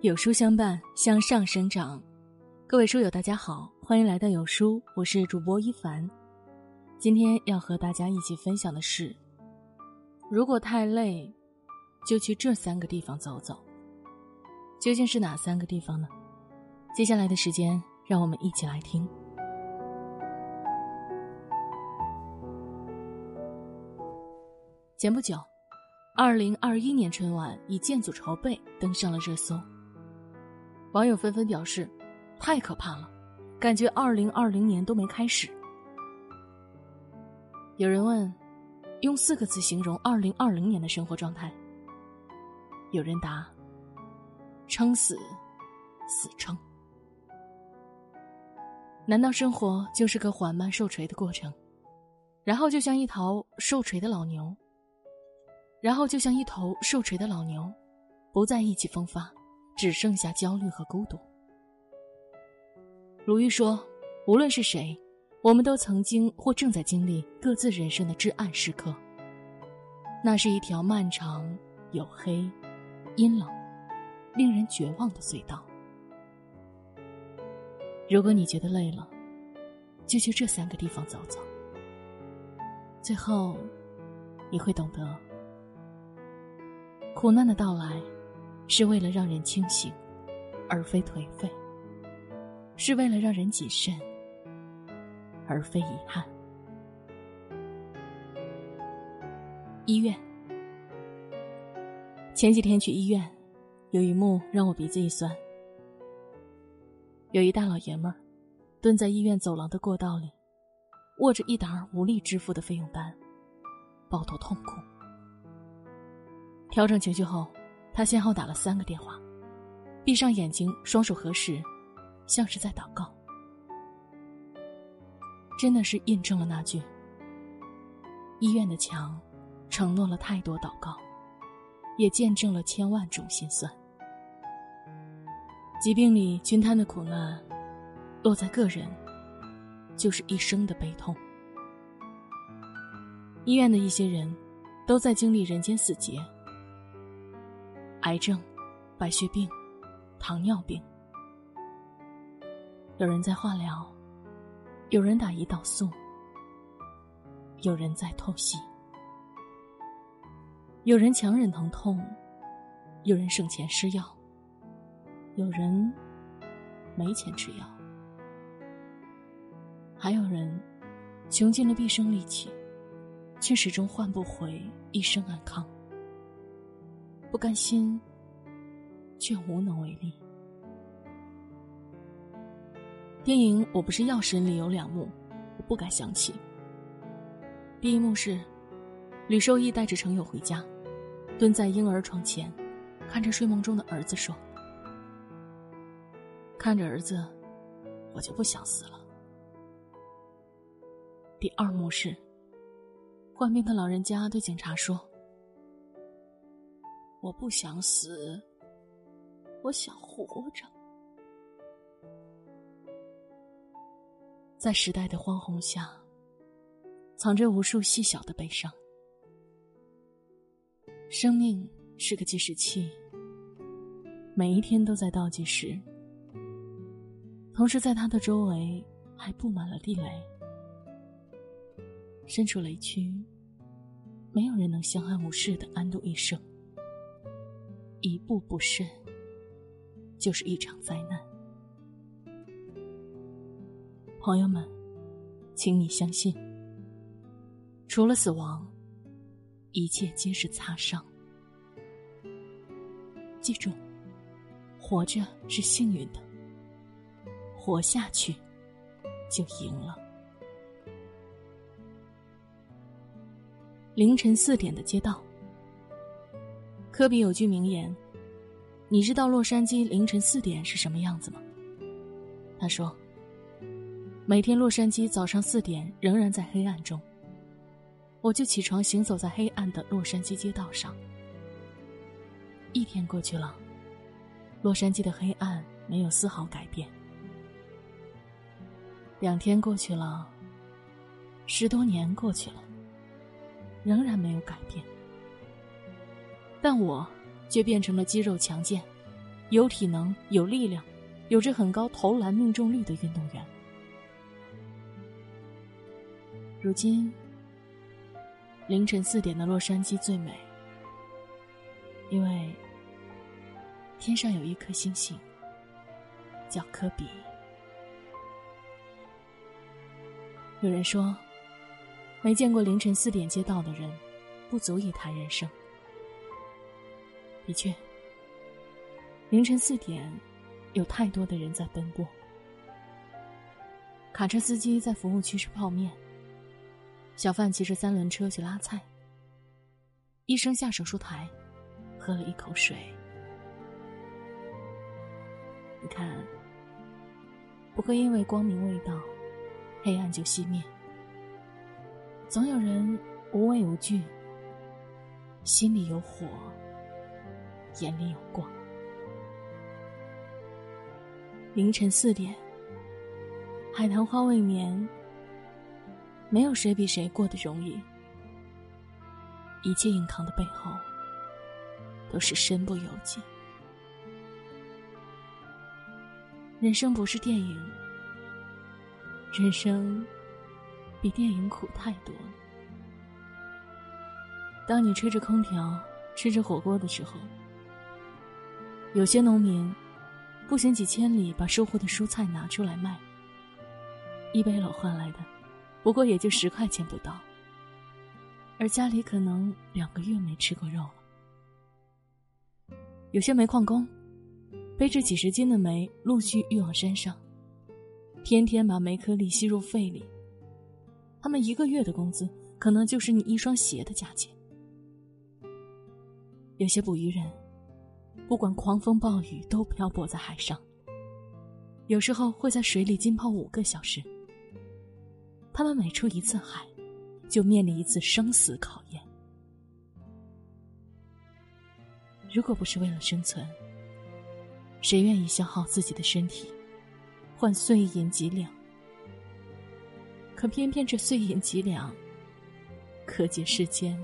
有书相伴，向上生长。各位书友，大家好，欢迎来到有书，我是主播一凡。今天要和大家一起分享的是：如果太累，就去这三个地方走走。究竟是哪三个地方呢？接下来的时间，让我们一起来听。前不久，二零二一年春晚以建组筹备登上了热搜。网友纷纷表示：“太可怕了，感觉二零二零年都没开始。”有人问：“用四个字形容二零二零年的生活状态？”有人答：“撑死，死撑。”难道生活就是个缓慢受锤的过程？然后就像一头受锤的老牛。然后就像一头受锤的老牛，不再意气风发，只剩下焦虑和孤独。鲁豫说：“无论是谁，我们都曾经或正在经历各自人生的至暗时刻。那是一条漫长、黝黑、阴冷、令人绝望的隧道。如果你觉得累了，就去这三个地方走走。最后，你会懂得。”苦难的到来，是为了让人清醒，而非颓废；是为了让人谨慎，而非遗憾。医院，前几天去医院，有一幕让我鼻子一酸。有一大老爷们儿，蹲在医院走廊的过道里，握着一沓无力支付的费用单，抱头痛哭。调整情绪后，他先后打了三个电话，闭上眼睛，双手合十，像是在祷告。真的是印证了那句：“医院的墙，承诺了太多祷告，也见证了千万种心酸。”疾病里均摊的苦难，落在个人，就是一生的悲痛。医院的一些人，都在经历人间死劫。癌症、白血病、糖尿病，有人在化疗，有人打胰岛素，有人在透析，有人强忍疼痛，有人省钱吃药，有人没钱吃药，还有人穷尽了毕生力气，却始终换不回一生安康。不甘心，却无能为力。电影《我不是药神》里有两幕，我不敢想起。第一幕是吕受益带着程友回家，蹲在婴儿床前，看着睡梦中的儿子说：“看着儿子，我就不想死了。”第二幕是患病的老人家对警察说。我不想死，我想活着。在时代的荒洪下，藏着无数细小的悲伤。生命是个计时器，每一天都在倒计时，同时在它的周围还布满了地雷。身处雷区，没有人能相安无事的安度一生。一步不慎，就是一场灾难。朋友们，请你相信，除了死亡，一切皆是擦伤。记住，活着是幸运的，活下去就赢了。凌晨四点的街道。科比有句名言：“你知道洛杉矶凌晨四点是什么样子吗？”他说：“每天洛杉矶早上四点仍然在黑暗中，我就起床行走在黑暗的洛杉矶街道上。一天过去了，洛杉矶的黑暗没有丝毫改变；两天过去了，十多年过去了，仍然没有改变。”但我，却变成了肌肉强健、有体能、有力量、有着很高投篮命中率的运动员。如今，凌晨四点的洛杉矶最美，因为天上有一颗星星，叫科比。有人说，没见过凌晨四点街道的人，不足以谈人生。的确，凌晨四点，有太多的人在奔波。卡车司机在服务区吃泡面。小贩骑着三轮车去拉菜。医生下手术台，喝了一口水。你看，不会因为光明未到，黑暗就熄灭。总有人无畏无惧，心里有火，眼里有光。凌晨四点，海棠花未眠。没有谁比谁过得容易，一切硬扛的背后，都是身不由己。人生不是电影，人生比电影苦太多了。当你吹着空调，吃着火锅的时候，有些农民步行几千里把收获的蔬菜拿出来卖，一杯楼换来的。不过也就十块钱不到，而家里可能两个月没吃过肉了。有些煤矿工背着几十斤的煤陆续运往山上，天天把煤颗粒吸入肺里。他们一个月的工资可能就是你一双鞋的价钱。有些捕鱼人不管狂风暴雨都漂泊在海上，有时候会在水里浸泡五个小时。他们每出一次海，就面临一次生死考验。如果不是为了生存，谁愿意消耗自己的身体，换碎银几两？可偏偏这碎银几两，可解世间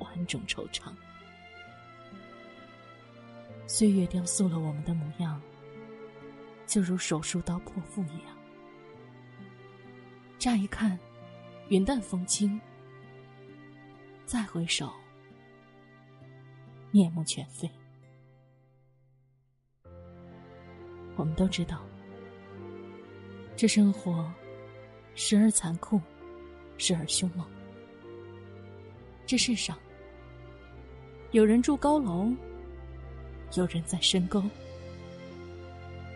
万种惆怅。岁月雕塑了我们的模样，就如手术刀剖腹一样。乍一看，云淡风轻；再回首，面目全非。我们都知道，这生活时而残酷，时而凶猛。这世上，有人住高楼，有人在深沟，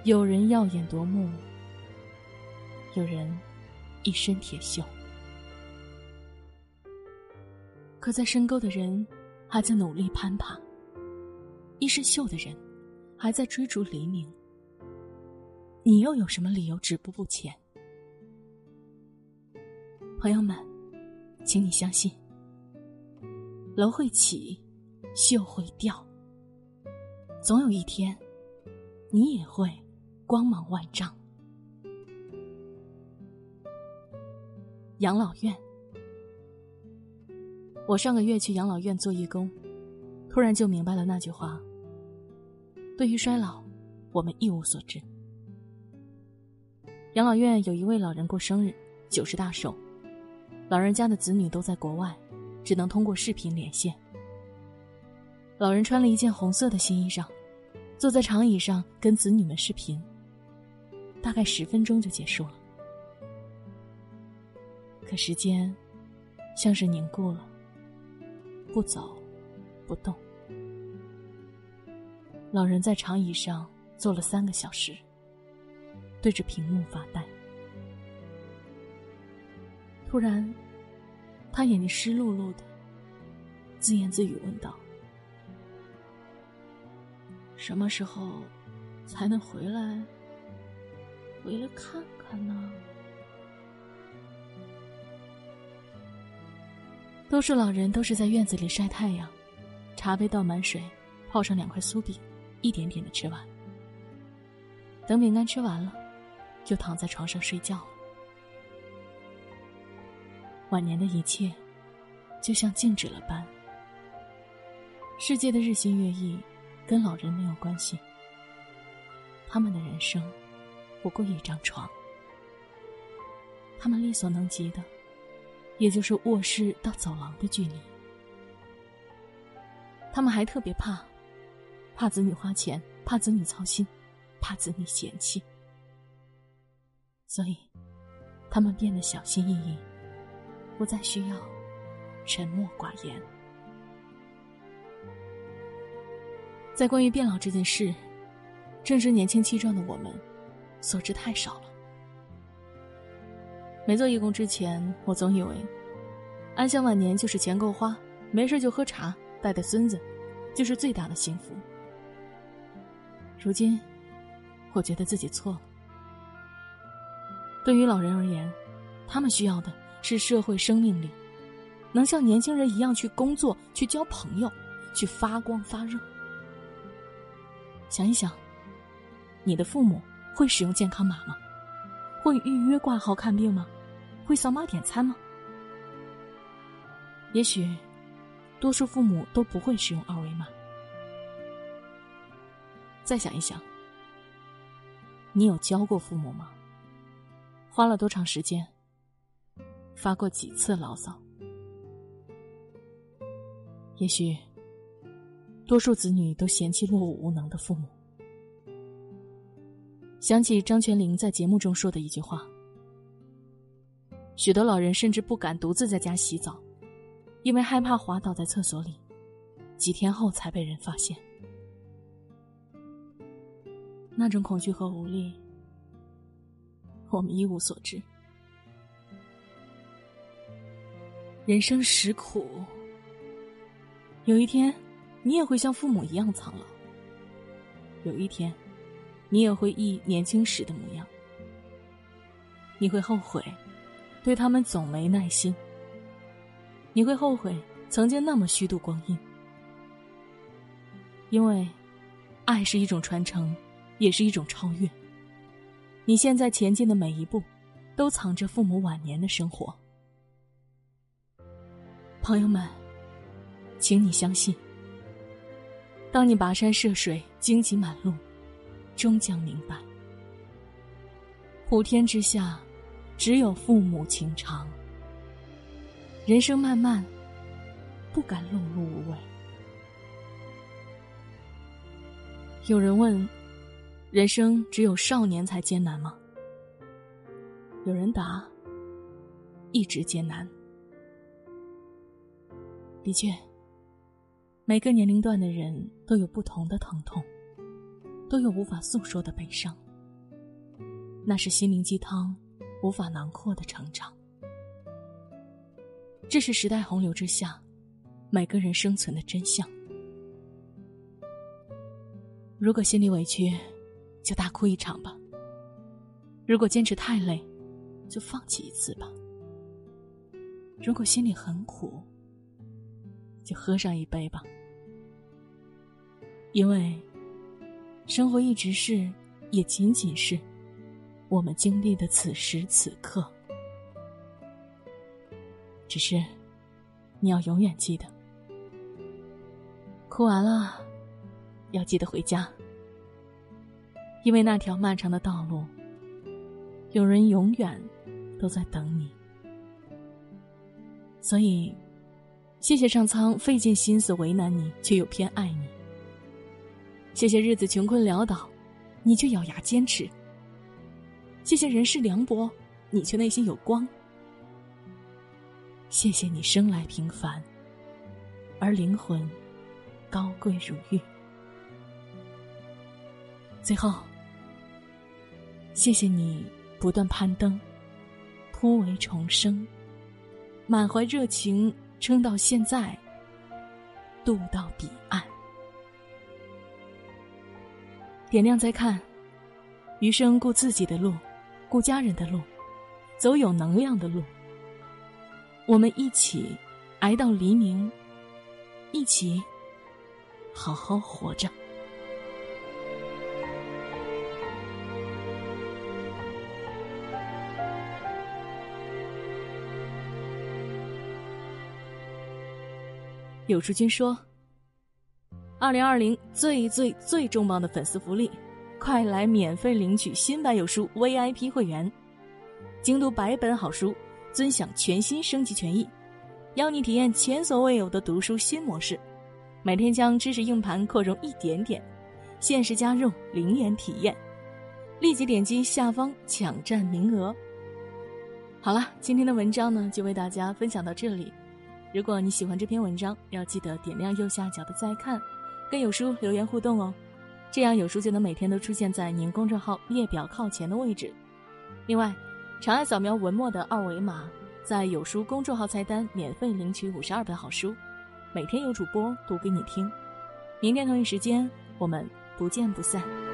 有人耀眼夺目，有人。一身铁锈，可在深沟的人还在努力攀爬，一身锈的人还在追逐黎明。你又有什么理由止步不前？朋友们，请你相信，楼会起，锈会掉，总有一天，你也会光芒万丈。养老院。我上个月去养老院做义工，突然就明白了那句话：对于衰老，我们一无所知。养老院有一位老人过生日，九十大寿，老人家的子女都在国外，只能通过视频连线。老人穿了一件红色的新衣裳，坐在长椅上跟子女们视频，大概十分钟就结束了。可时间，像是凝固了，不走，不动。老人在长椅上坐了三个小时，对着屏幕发呆。突然，他眼睛湿漉漉的，自言自语问道：“什么时候才能回来？回来看看呢？”多数老人都是在院子里晒太阳，茶杯倒满水，泡上两块酥饼，一点点的吃完。等饼干吃完了，就躺在床上睡觉了。晚年的一切，就像静止了般。世界的日新月异，跟老人没有关系，他们的人生不过一张床，他们力所能及的，也就是卧室到走廊的距离。他们还特别怕，怕子女花钱，怕子女操心，怕子女嫌弃，所以他们变得小心翼翼，不再需要沉默寡言。在关于变老这件事，正是年轻气壮的我们所知太少了。没做义工之前，我总以为安享晚年就是钱够花，没事就喝茶，带带孙子，就是最大的幸福。如今，我觉得自己错了。对于老人而言，他们需要的是社会生命力，能像年轻人一样去工作、去交朋友、去发光发热。想一想，你的父母会使用健康码吗？会预约挂号看病吗？会扫码点餐吗？也许，多数父母都不会使用二维码。再想一想，你有教过父母吗？花了多长时间？发过几次牢骚？也许。多数子女都嫌弃落伍无能的父母。想起张泉灵在节目中说的一句话：“许多老人甚至不敢独自在家洗澡，因为害怕滑倒在厕所里，几天后才被人发现。”那种恐惧和无力，我们一无所知。人生实苦，有一天。你也会像父母一样苍老。有一天，你也会忆年轻时的模样。你会后悔，对他们总没耐心。你会后悔曾经那么虚度光阴。因为，爱是一种传承，也是一种超越。你现在前进的每一步，都藏着父母晚年的生活。朋友们，请你相信。当你跋山涉水、荆棘满路，终将明白，普天之下，只有父母情长。人生漫漫，不敢碌碌无为。有人问：人生只有少年才艰难吗？有人答：一直艰难。的确。每个年龄段的人都有不同的疼痛，都有无法诉说的悲伤。那是心灵鸡汤无法囊括的成长。这是时代洪流之下每个人生存的真相。如果心里委屈，就大哭一场吧；如果坚持太累，就放弃一次吧；如果心里很苦，就喝上一杯吧。因为，生活一直是，也仅仅是，我们经历的此时此刻。只是，你要永远记得，哭完了，要记得回家。因为那条漫长的道路，有人永远都在等你。所以，谢谢上苍费尽心思为难你，却又偏爱你。谢谢日子穷困潦倒，你却咬牙坚持。谢谢人世凉薄，你却内心有光。谢谢你生来平凡，而灵魂高贵如玉。最后，谢谢你不断攀登，突围重生，满怀热情撑到现在，渡到彼岸。点亮再看，余生顾自己的路，顾家人的路，走有能量的路。我们一起挨到黎明，一起好好活着。有书君说。二零二零最最最重磅的粉丝福利，快来免费领取新版有书 VIP 会员，精读百本好书，尊享全新升级权益，邀你体验前所未有的读书新模式。每天将知识硬盘扩容一点点，限时加入，零元体验，立即点击下方抢占名额。好了，今天的文章呢就为大家分享到这里。如果你喜欢这篇文章，要记得点亮右下角的再看，跟有书留言互动哦。这样有书就能每天都出现在您公众号列表靠前的位置。另外，长按扫描文末的二维码，在有书公众号菜单免费领取五十二本好书，每天有主播读给你听。明天同一时间，我们不见不散。